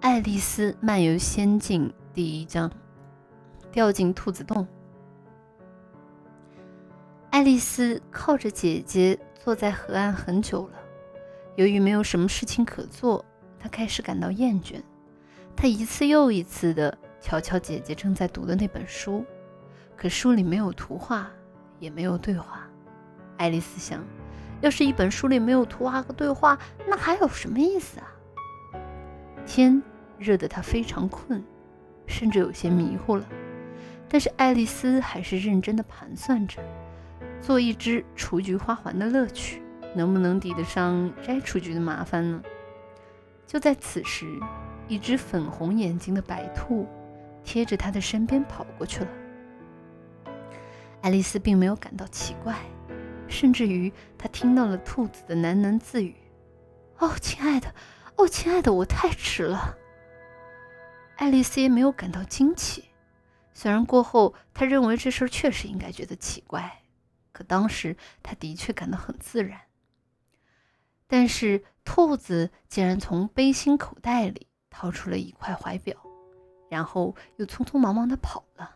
爱丽丝漫游仙境》第一章：掉进兔子洞。爱丽丝靠着姐姐坐在河岸很久了，由于没有什么事情可做，她开始感到厌倦。她一次又一次地瞧瞧姐姐正在读的那本书，可书里没有图画，也没有对话。爱丽丝想，要是一本书里没有图画和对话，那还有什么意思啊？天热得她非常困，甚至有些迷糊了。但是爱丽丝还是认真地盘算着，做一只雏菊花环的乐趣能不能抵得上摘雏菊的麻烦呢？就在此时，一只粉红眼睛的白兔贴着她的身边跑过去了。爱丽丝并没有感到奇怪，甚至于她听到了兔子的喃喃自语：“哦，亲爱的。”哦，亲爱的，我太迟了。爱丽丝也没有感到惊奇，虽然过后她认为这事儿确实应该觉得奇怪，可当时她的确感到很自然。但是兔子竟然从背心口袋里掏出了一块怀表，然后又匆匆忙忙地跑了。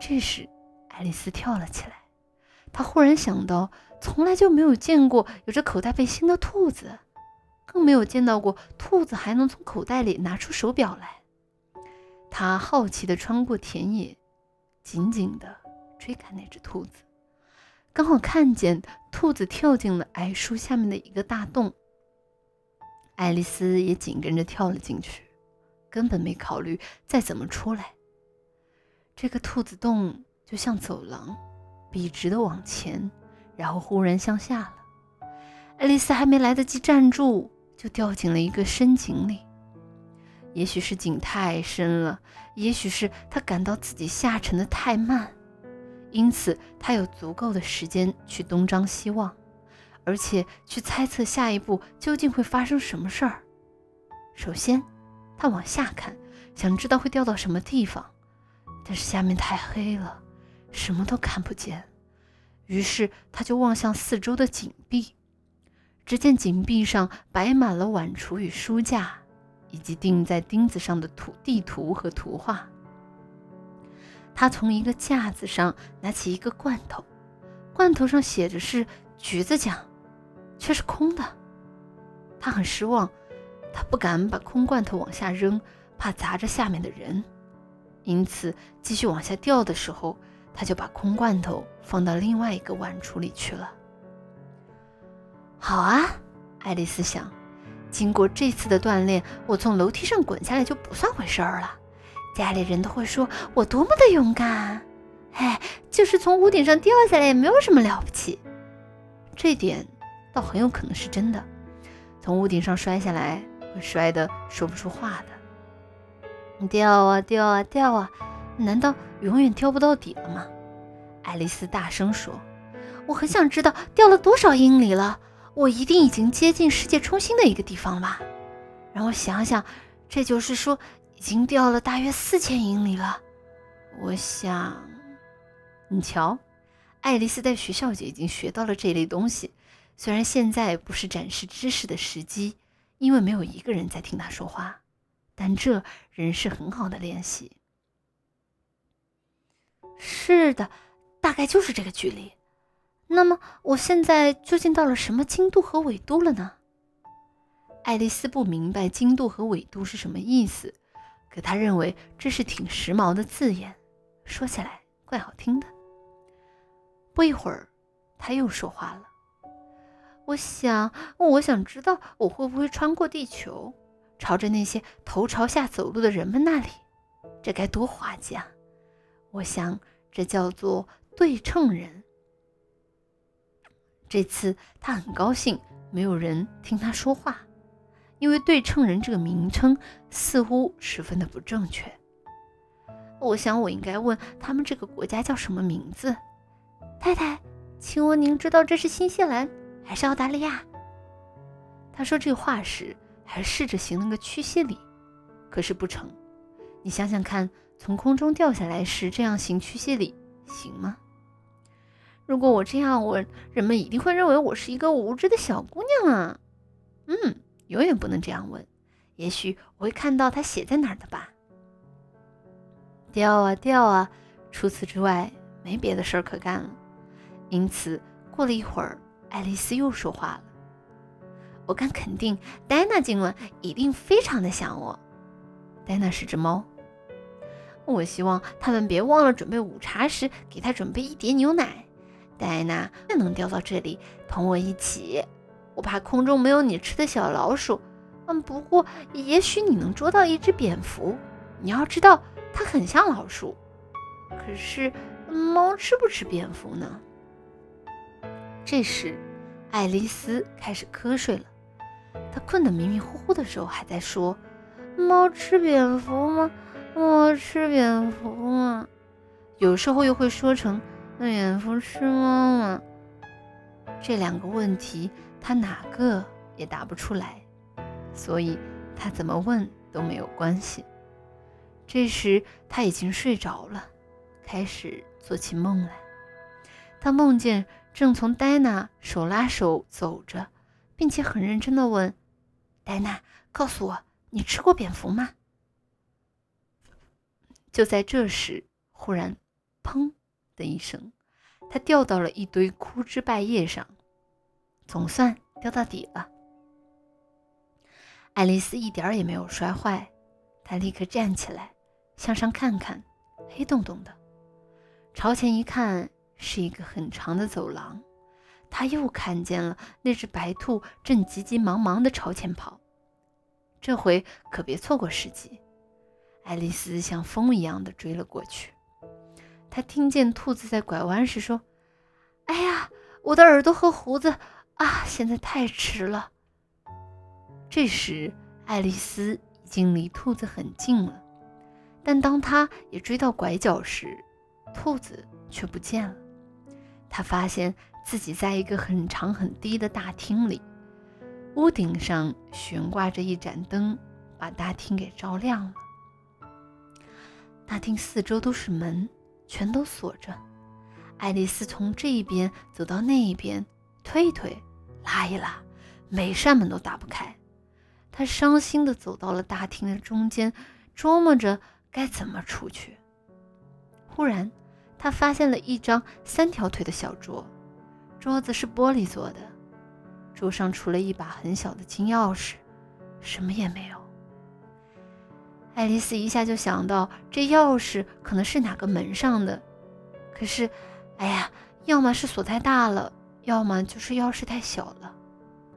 这时，爱丽丝跳了起来，她忽然想到，从来就没有见过有着口袋背心的兔子。更没有见到过兔子还能从口袋里拿出手表来。他好奇地穿过田野，紧紧地追赶那只兔子，刚好看见兔子跳进了矮树下面的一个大洞。爱丽丝也紧跟着跳了进去，根本没考虑再怎么出来。这个兔子洞就像走廊，笔直地往前，然后忽然向下了。爱丽丝还没来得及站住。就掉进了一个深井里。也许是井太深了，也许是他感到自己下沉的太慢，因此他有足够的时间去东张西望，而且去猜测下一步究竟会发生什么事儿。首先，他往下看，想知道会掉到什么地方，但是下面太黑了，什么都看不见。于是他就望向四周的井壁。只见井壁上摆满了碗橱与书架，以及钉在钉子上的图地图和图画。他从一个架子上拿起一个罐头，罐头上写着是橘子酱，却是空的。他很失望，他不敢把空罐头往下扔，怕砸着下面的人，因此继续往下掉的时候，他就把空罐头放到另外一个碗橱里去了。好啊，爱丽丝想，经过这次的锻炼，我从楼梯上滚下来就不算回事儿了。家里人都会说我多么的勇敢。哎，就是从屋顶上掉下来也没有什么了不起。这点倒很有可能是真的。从屋顶上摔下来会摔得说不出话的。掉啊掉啊掉啊，难道永远掉不到底了吗？爱丽丝大声说：“我很想知道掉了多少英里了。”我一定已经接近世界中心的一个地方吧？让我想想，这就是说，已经掉了大约四千英里了。我想，你瞧，爱丽丝在学校就已经学到了这类东西。虽然现在不是展示知识的时机，因为没有一个人在听她说话，但这仍是很好的练习。是的，大概就是这个距离。那么我现在究竟到了什么经度和纬度了呢？爱丽丝不明白经度和纬度是什么意思，可她认为这是挺时髦的字眼，说起来怪好听的。不一会儿，他又说话了：“我想，我想知道我会不会穿过地球，朝着那些头朝下走路的人们那里，这该多滑稽啊！我想，这叫做对称人。”这次他很高兴，没有人听他说话，因为“对称人”这个名称似乎十分的不正确。我想我应该问他们这个国家叫什么名字。太太，请问您知道这是新西兰还是澳大利亚？他说这话时还试着行了个屈膝礼，可是不成。你想想看，从空中掉下来时这样行屈膝礼行吗？如果我这样问，人们一定会认为我是一个无知的小姑娘啊。嗯，永远不能这样问，也许我会看到它写在哪儿的吧。掉啊掉啊，除此之外没别的事儿可干了。因此，过了一会儿，爱丽丝又说话了：“我敢肯定，戴娜今晚一定非常的想我。戴娜是只猫，我希望他们别忘了准备午茶时给他准备一碟牛奶。戴安娜能掉到这里同我一起。我怕空中没有你吃的小老鼠。嗯，不过也许你能捉到一只蝙蝠。你要知道。”它很像老鼠，可是猫吃不吃蝙蝠呢？这时，爱丽丝开始瞌睡了。她困得迷迷糊糊的时候，还在说：“猫吃蝙蝠吗？猫吃蝙蝠吗？”有时候又会说成：“那蝙蝠吃猫吗？”这两个问题，他哪个也答不出来，所以他怎么问都没有关系。这时他已经睡着了，开始做起梦来。他梦见正从戴娜手拉手走着，并且很认真地问：“戴娜，告诉我，你吃过蝙蝠吗？”就在这时，忽然“砰”的一声，他掉到了一堆枯枝败叶上，总算掉到底了。爱丽丝一点也没有摔坏，她立刻站起来。向上看看，黑洞洞的；朝前一看，是一个很长的走廊。他又看见了那只白兔正急急忙忙地朝前跑。这回可别错过时机！爱丽丝像风一样的追了过去。他听见兔子在拐弯时说：“哎呀，我的耳朵和胡子啊，现在太迟了。”这时，爱丽丝已经离兔子很近了。但当她也追到拐角时，兔子却不见了。他发现自己在一个很长很低的大厅里，屋顶上悬挂着一盏灯，把大厅给照亮了。大厅四周都是门，全都锁着。爱丽丝从这一边走到那一边，推一推，拉一拉，每扇门都打不开。她伤心地走到了大厅的中间，琢磨着。该怎么出去？忽然，他发现了一张三条腿的小桌，桌子是玻璃做的，桌上除了一把很小的金钥匙，什么也没有。爱丽丝一下就想到，这钥匙可能是哪个门上的。可是，哎呀，要么是锁太大了，要么就是钥匙太小了，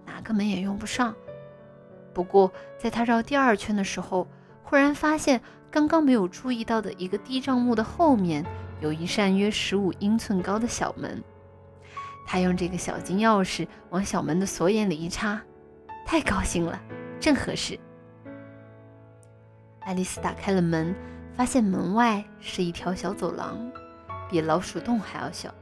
哪个门也用不上。不过，在他绕第二圈的时候，忽然发现。刚刚没有注意到的一个地障木的后面，有一扇约十五英寸高的小门。他用这个小金钥匙往小门的锁眼里一插，太高兴了，正合适。爱丽丝打开了门，发现门外是一条小走廊，比老鼠洞还要小。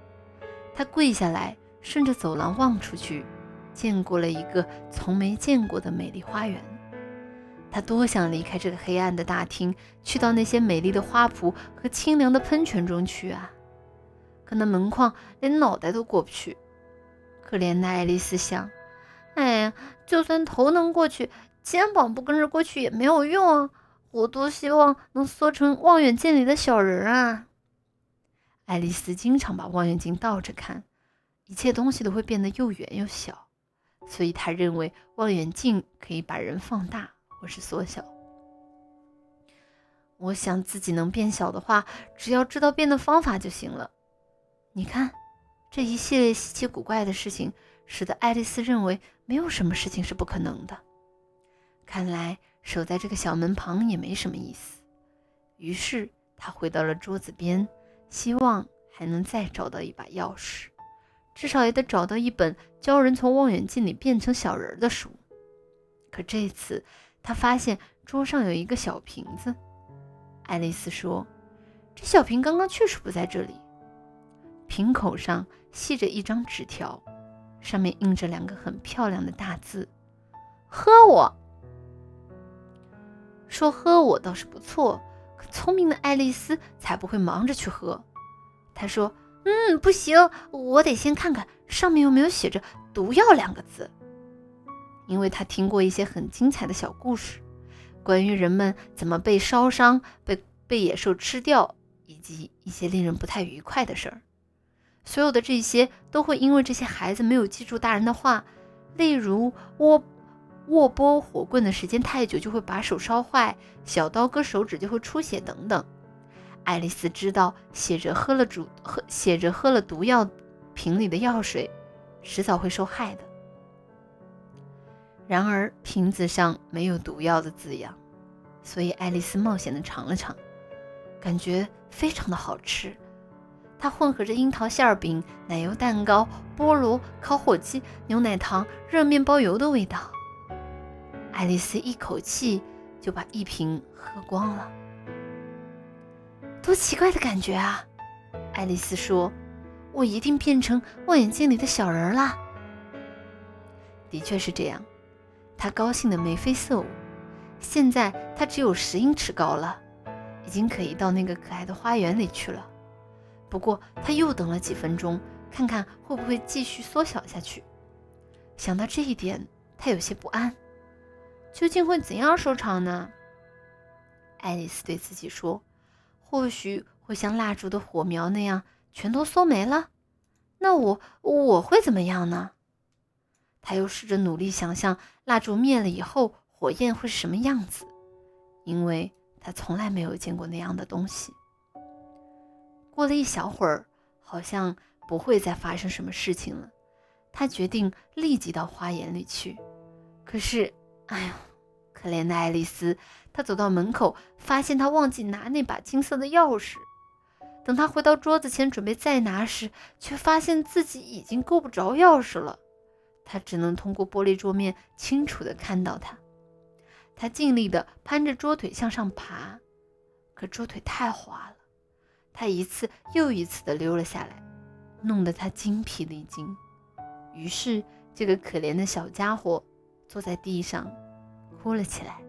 她跪下来，顺着走廊望出去，见过了一个从没见过的美丽花园。她多想离开这个黑暗的大厅，去到那些美丽的花圃和清凉的喷泉中去啊！可那门框连脑袋都过不去。可怜的爱丽丝想：“哎呀，就算头能过去，肩膀不跟着过去也没有用啊！我多希望能缩成望远镜里的小人啊！”爱丽丝经常把望远镜倒着看，一切东西都会变得又圆又小，所以她认为望远镜可以把人放大。或是缩小。我想自己能变小的话，只要知道变的方法就行了。你看，这一系列稀奇古怪的事情，使得爱丽丝认为没有什么事情是不可能的。看来守在这个小门旁也没什么意思。于是他回到了桌子边，希望还能再找到一把钥匙，至少也得找到一本教人从望远镜里变成小人的书。可这次。他发现桌上有一个小瓶子。爱丽丝说：“这小瓶刚刚确实不在这里。”瓶口上系着一张纸条，上面印着两个很漂亮的大字：“喝我。”说“喝我”倒是不错，可聪明的爱丽丝才不会忙着去喝。她说：“嗯，不行，我得先看看上面有没有写着‘毒药’两个字。”因为她听过一些很精彩的小故事，关于人们怎么被烧伤、被被野兽吃掉，以及一些令人不太愉快的事儿。所有的这些都会因为这些孩子没有记住大人的话，例如我握拨火棍的时间太久就会把手烧坏，小刀割手指就会出血等等。爱丽丝知道写着喝了煮喝写着喝了毒药瓶里的药水，迟早会受害的。然而瓶子上没有毒药的字样，所以爱丽丝冒险的尝了尝，感觉非常的好吃。它混合着樱桃馅饼、奶油蛋糕、菠萝、烤火鸡、牛奶糖、热面包油的味道。爱丽丝一口气就把一瓶喝光了。多奇怪的感觉啊！爱丽丝说：“我一定变成望远镜里的小人啦。”的确是这样，她高兴的眉飞色舞。现在她只有十英尺高了，已经可以到那个可爱的花园里去了。不过，她又等了几分钟，看看会不会继续缩小下去。想到这一点，她有些不安。究竟会怎样收场呢？爱丽丝对自己说。或许会像蜡烛的火苗那样全都缩没了，那我我会怎么样呢？她又试着努力想象蜡烛灭了以后火焰会是什么样子，因为她从来没有见过那样的东西。过了一小会儿，好像不会再发生什么事情了，他决定立即到花园里去。可是，哎呀！可怜的爱丽丝，她走到门口，发现她忘记拿那把金色的钥匙。等她回到桌子前准备再拿时，却发现自己已经够不着钥匙了。她只能通过玻璃桌面清楚地看到它。她尽力地攀着桌腿向上爬，可桌腿太滑了，她一次又一次地溜了下来，弄得她精疲力尽。于是，这个可怜的小家伙坐在地上。哭了起来。